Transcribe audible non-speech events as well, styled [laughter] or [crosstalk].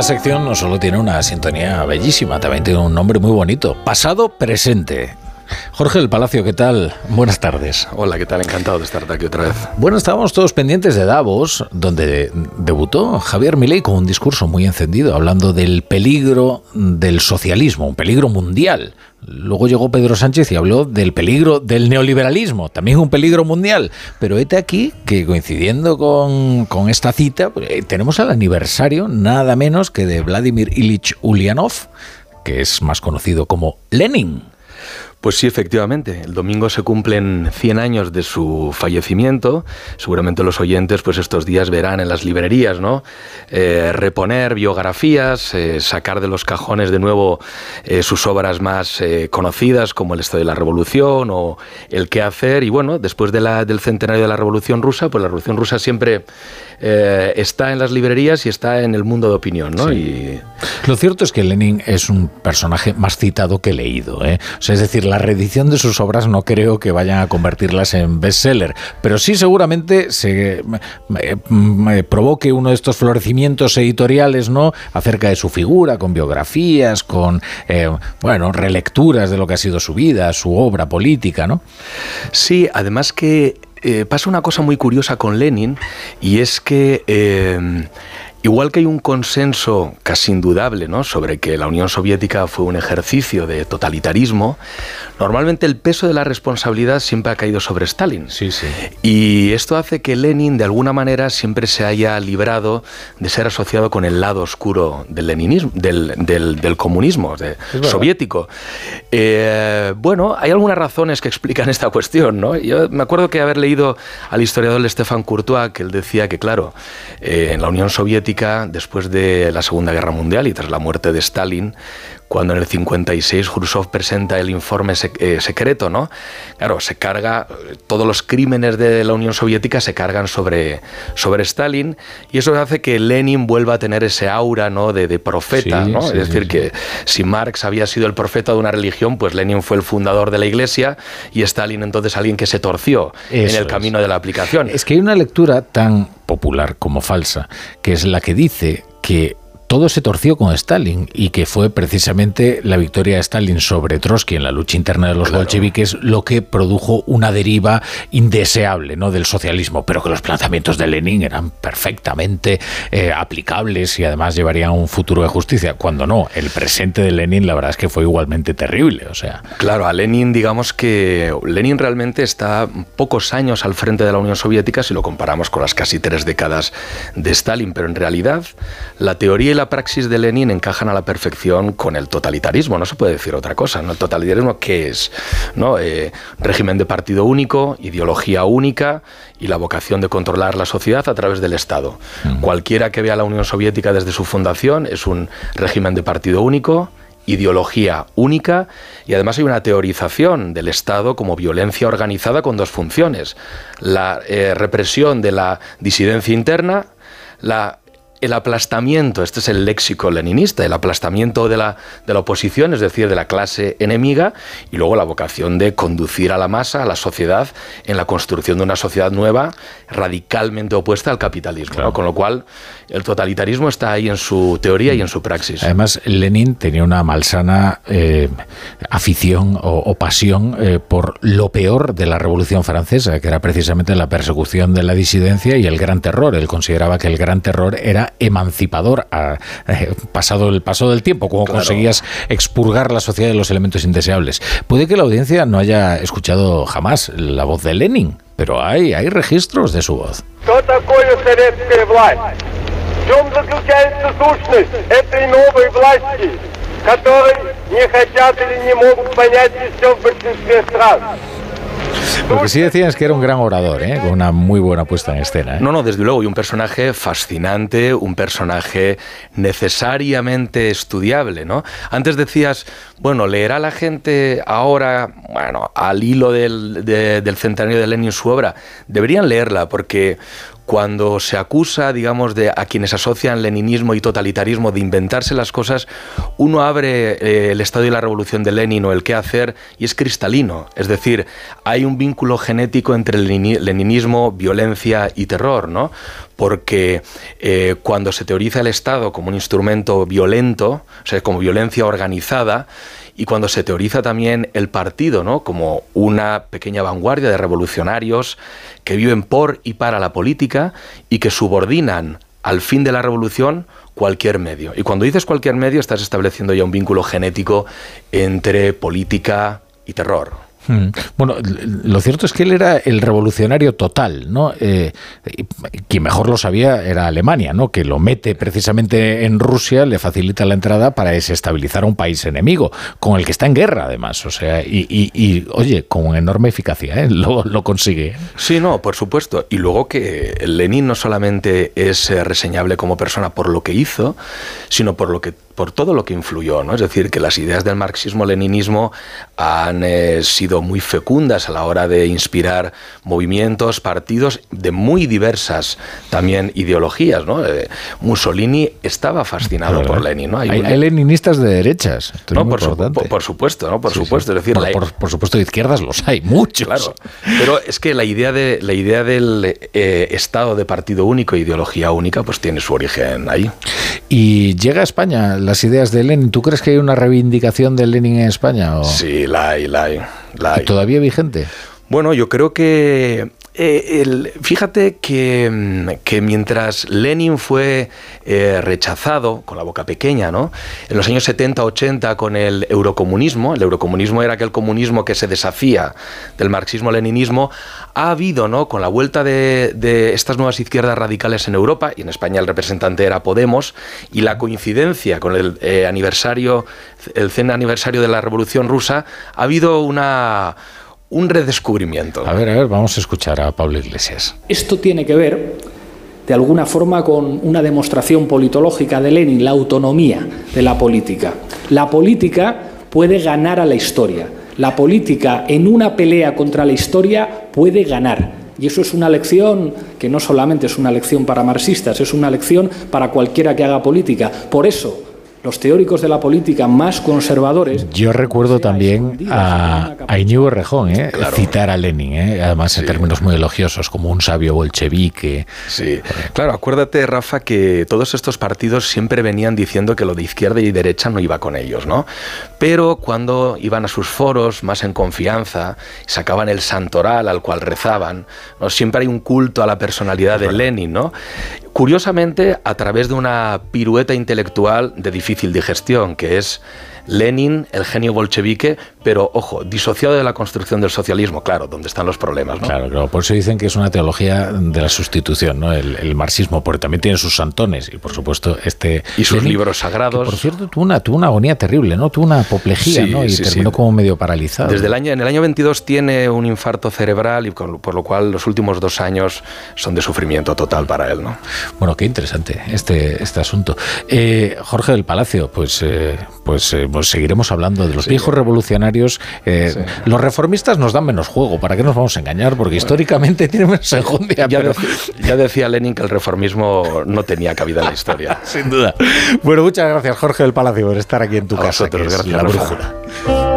esta sección no solo tiene una sintonía bellísima, también tiene un nombre muy bonito. Pasado presente. Jorge del Palacio, ¿qué tal? Buenas tardes. Hola, ¿qué tal? Encantado de estar aquí otra vez. Bueno, estábamos todos pendientes de Davos, donde debutó Javier Milei con un discurso muy encendido, hablando del peligro del socialismo, un peligro mundial. Luego llegó Pedro Sánchez y habló del peligro del neoliberalismo, también un peligro mundial. Pero este aquí que coincidiendo con, con esta cita, pues, eh, tenemos el aniversario nada menos que de Vladimir Ilich Ulyanov, que es más conocido como Lenin. Pues sí, efectivamente. El domingo se cumplen 100 años de su fallecimiento. Seguramente los oyentes, pues estos días verán en las librerías, ¿no? Eh, reponer biografías, eh, sacar de los cajones de nuevo eh, sus obras más conocidas, como El Estado de la Revolución o El qué hacer. Y bueno, después de la, del centenario de la Revolución Rusa, pues la Revolución Rusa siempre está en las librerías y está en el mundo de opinión, ¿no? Y... Lo cierto es que Lenin es un personaje más citado que leído. O sea, es decir, la reedición de sus obras no creo que vayan a convertirlas en bestseller, pero sí seguramente se provoque uno de estos florecimientos editoriales, ¿no? Acerca de su figura, con biografías, con, eh, bueno, relecturas de lo que ha sido su vida, su obra política, ¿no? Sí, además que eh, pasa una cosa muy curiosa con Lenin y es que eh, Igual que hay un consenso casi indudable ¿no? sobre que la Unión Soviética fue un ejercicio de totalitarismo, normalmente el peso de la responsabilidad siempre ha caído sobre Stalin. Sí, sí. Y esto hace que Lenin, de alguna manera, siempre se haya librado de ser asociado con el lado oscuro del leninismo, del, del, comunismo soviético. Eh, bueno, hay algunas razones que explican esta cuestión. ¿no? Yo me acuerdo que haber leído al historiador Stefan Courtois que él decía que, claro, eh, en la Unión Soviética después de la Segunda Guerra Mundial y tras la muerte de Stalin, cuando en el 56 Khrushchev presenta el informe eh, secreto, ¿no? Claro, se carga, todos los crímenes de la Unión Soviética se cargan sobre, sobre Stalin y eso hace que Lenin vuelva a tener ese aura, ¿no? De, profeta, ¿no? es decir, que si Marx había sido el profeta de una religión, pues Lenin fue el fundador de la iglesia y Stalin entonces alguien que se torció en el camino de la aplicación. Es que hay una lectura tan popular como falsa, que es la que dice que todo se torció con Stalin y que fue precisamente la victoria de Stalin sobre Trotsky en la lucha interna de los bolcheviques lo que produjo una deriva indeseable ¿no? del socialismo, pero que los planteamientos de Lenin eran perfectamente eh, aplicables y además llevarían a un futuro de justicia, cuando no, el presente de Lenin la verdad es que fue igualmente terrible. O sea. Claro, a Lenin digamos que Lenin realmente está pocos años al frente de la Unión Soviética si lo comparamos con las casi tres décadas de Stalin, pero en realidad la teoría y la praxis de Lenin encajan a la perfección con el totalitarismo, no se puede decir otra cosa. ¿no? ¿El totalitarismo qué es? ¿No? Eh, régimen de partido único, ideología única y la vocación de controlar la sociedad a través del Estado. Cualquiera que vea la Unión Soviética desde su fundación es un régimen de partido único, ideología única y además hay una teorización del Estado como violencia organizada con dos funciones. La eh, represión de la disidencia interna, la el aplastamiento, este es el léxico leninista, el aplastamiento de la, de la oposición, es decir, de la clase enemiga, y luego la vocación de conducir a la masa, a la sociedad, en la construcción de una sociedad nueva, radicalmente opuesta al capitalismo. Con lo cual, el totalitarismo está ahí en su teoría y en su praxis. Además, Lenin tenía una malsana eh, afición o, pasión eh, por lo peor de la Revolución Francesa, que era precisamente la persecución de la disidencia y el gran terror. Él consideraba que el gran terror era emancipador a, eh, pasado el paso del tiempo, como conseguías expurgar la sociedad de los elementos indeseables. Puede que la audiencia no haya escuchado jamás la voz de Lenin, pero hay, hay registros de su voz. Lo que sí decían es que era un gran orador, ¿eh? con una muy buena puesta en escena. ¿eh? No, no, desde luego, y un personaje fascinante, un personaje necesariamente estudiable, ¿no? Antes decías, bueno, leerá la gente ahora, bueno, al hilo del, del centenario de Lenin su obra. Deberían leerla, porque cuando se acusa, digamos, de a quienes asocian leninismo y totalitarismo de inventarse las cosas, uno abre eh, el estado y la revolución de Lenin o el qué hacer y es cristalino. Es decir, hay un vínculo genético entre el leninismo, violencia y terror, ¿no? Porque eh, cuando se teoriza el Estado como un instrumento violento, o sea, como violencia organizada, y cuando se teoriza también el partido ¿no? como una pequeña vanguardia de revolucionarios que viven por y para la política y que subordinan al fin de la revolución cualquier medio. Y cuando dices cualquier medio estás estableciendo ya un vínculo genético entre política y terror. Hmm. Bueno, lo cierto es que él era el revolucionario total, ¿no? Eh, quien mejor lo sabía era Alemania, ¿no? Que lo mete precisamente en Rusia, le facilita la entrada para desestabilizar a un país enemigo, con el que está en guerra, además. O sea, y, oye, con enorme eficacia, ¿eh? lo, consigue. Sí, no, por supuesto. Y luego que Lenin no solamente es eh, reseñable como persona por lo que hizo, sino por lo que por todo lo que influyó, ¿no? Es decir, que las ideas del marxismo-leninismo han eh, sido muy fecundas a la hora de inspirar movimientos, partidos de muy diversas también ideologías, ¿no? Eh, Mussolini estaba fascinado por Lenin, ¿no? Hay, leninistas de derechas, no, por, por, supuesto, ¿no? Por supuesto, es decir, por, supuesto de izquierdas los hay, muchos. Claro, pero es que la idea de la idea del eh, estado de partido único, ideología única, pues tiene su origen ahí. Y llega a España las ideas de Lenin. ¿Tú crees que hay una reivindicación de Lenin en España? O? Sí, la hay, la hay. ¿Y ¿Todavía vigente? Bueno, yo creo que eh, fíjate mm, que, mientras Lenin fue eh, rechazado con la boca pequeña, ¿no? En los años 70-80 con el eurocomunismo, el eurocomunismo era aquel comunismo que se deshacía del marxismo-leninismo, ha habido, ¿no? Con la vuelta de, estas nuevas izquierdas radicales en Europa, y en España el representante era Podemos, y la coincidencia con el eh, aniversario, el cen aniversario de la Revolución Rusa, ha habido una un redescubrimiento. A ver, a ver, vamos a escuchar a Pablo Iglesias. Esto tiene que ver, de alguna forma, con una demostración politológica de Lenin, la autonomía de la política. La política puede ganar a la historia. La política en una pelea contra la historia puede ganar. Y eso es una lección que no solamente es una lección para marxistas, es una lección para cualquiera que haga política. Por eso, los teóricos de la política más conservadores. Yo recuerdo también a, a Íñigo Rejón ¿eh? citar a Lenin, ¿eh? además en términos muy elogiosos, como un sabio bolchevique. Sí, claro, acuérdate, Rafa, que todos estos partidos siempre venían diciendo que lo de izquierda y derecha no iba con ellos, ¿no? Pero cuando iban a sus foros más en confianza, sacaban el santoral al cual rezaban, ¿no? siempre hay un culto a la personalidad de Lenin, ¿no? Curiosamente, a través de una pirueta intelectual de difícil digestión, que es Lenin, el genio bolchevique, pero ojo, disociado de la construcción del socialismo, claro, donde están los problemas. ¿no? Claro, claro, por eso dicen que es una teología de la sustitución, ¿no? el, marxismo, porque también tiene sus santones y por supuesto este... Y sus libros sagrados. por cierto, tuvo una, tuvo una agonía terrible, ¿no? Tuvo una apoplejía, ¿no? Y terminó como medio paralizado. Desde el año, en el año 22 tiene un infarto cerebral y por lo cual los últimos dos años son de sufrimiento total para él, ¿no? Bueno, qué interesante este, este asunto. Eh, Jorge del Palacio, pues, eh, pues, eh, pues seguiremos hablando de los viejos revolucionarios. Eh, los reformistas nos dan menos juego, ¿para qué nos vamos a engañar? Porque históricamente tienen menos enjundia. Ya, ya decía Lenin que el reformismo no tenía cabida en la historia. [laughs] Sin duda. Bueno, muchas gracias Jorge del Palacio por estar aquí en tu casa. gracias. La brújula.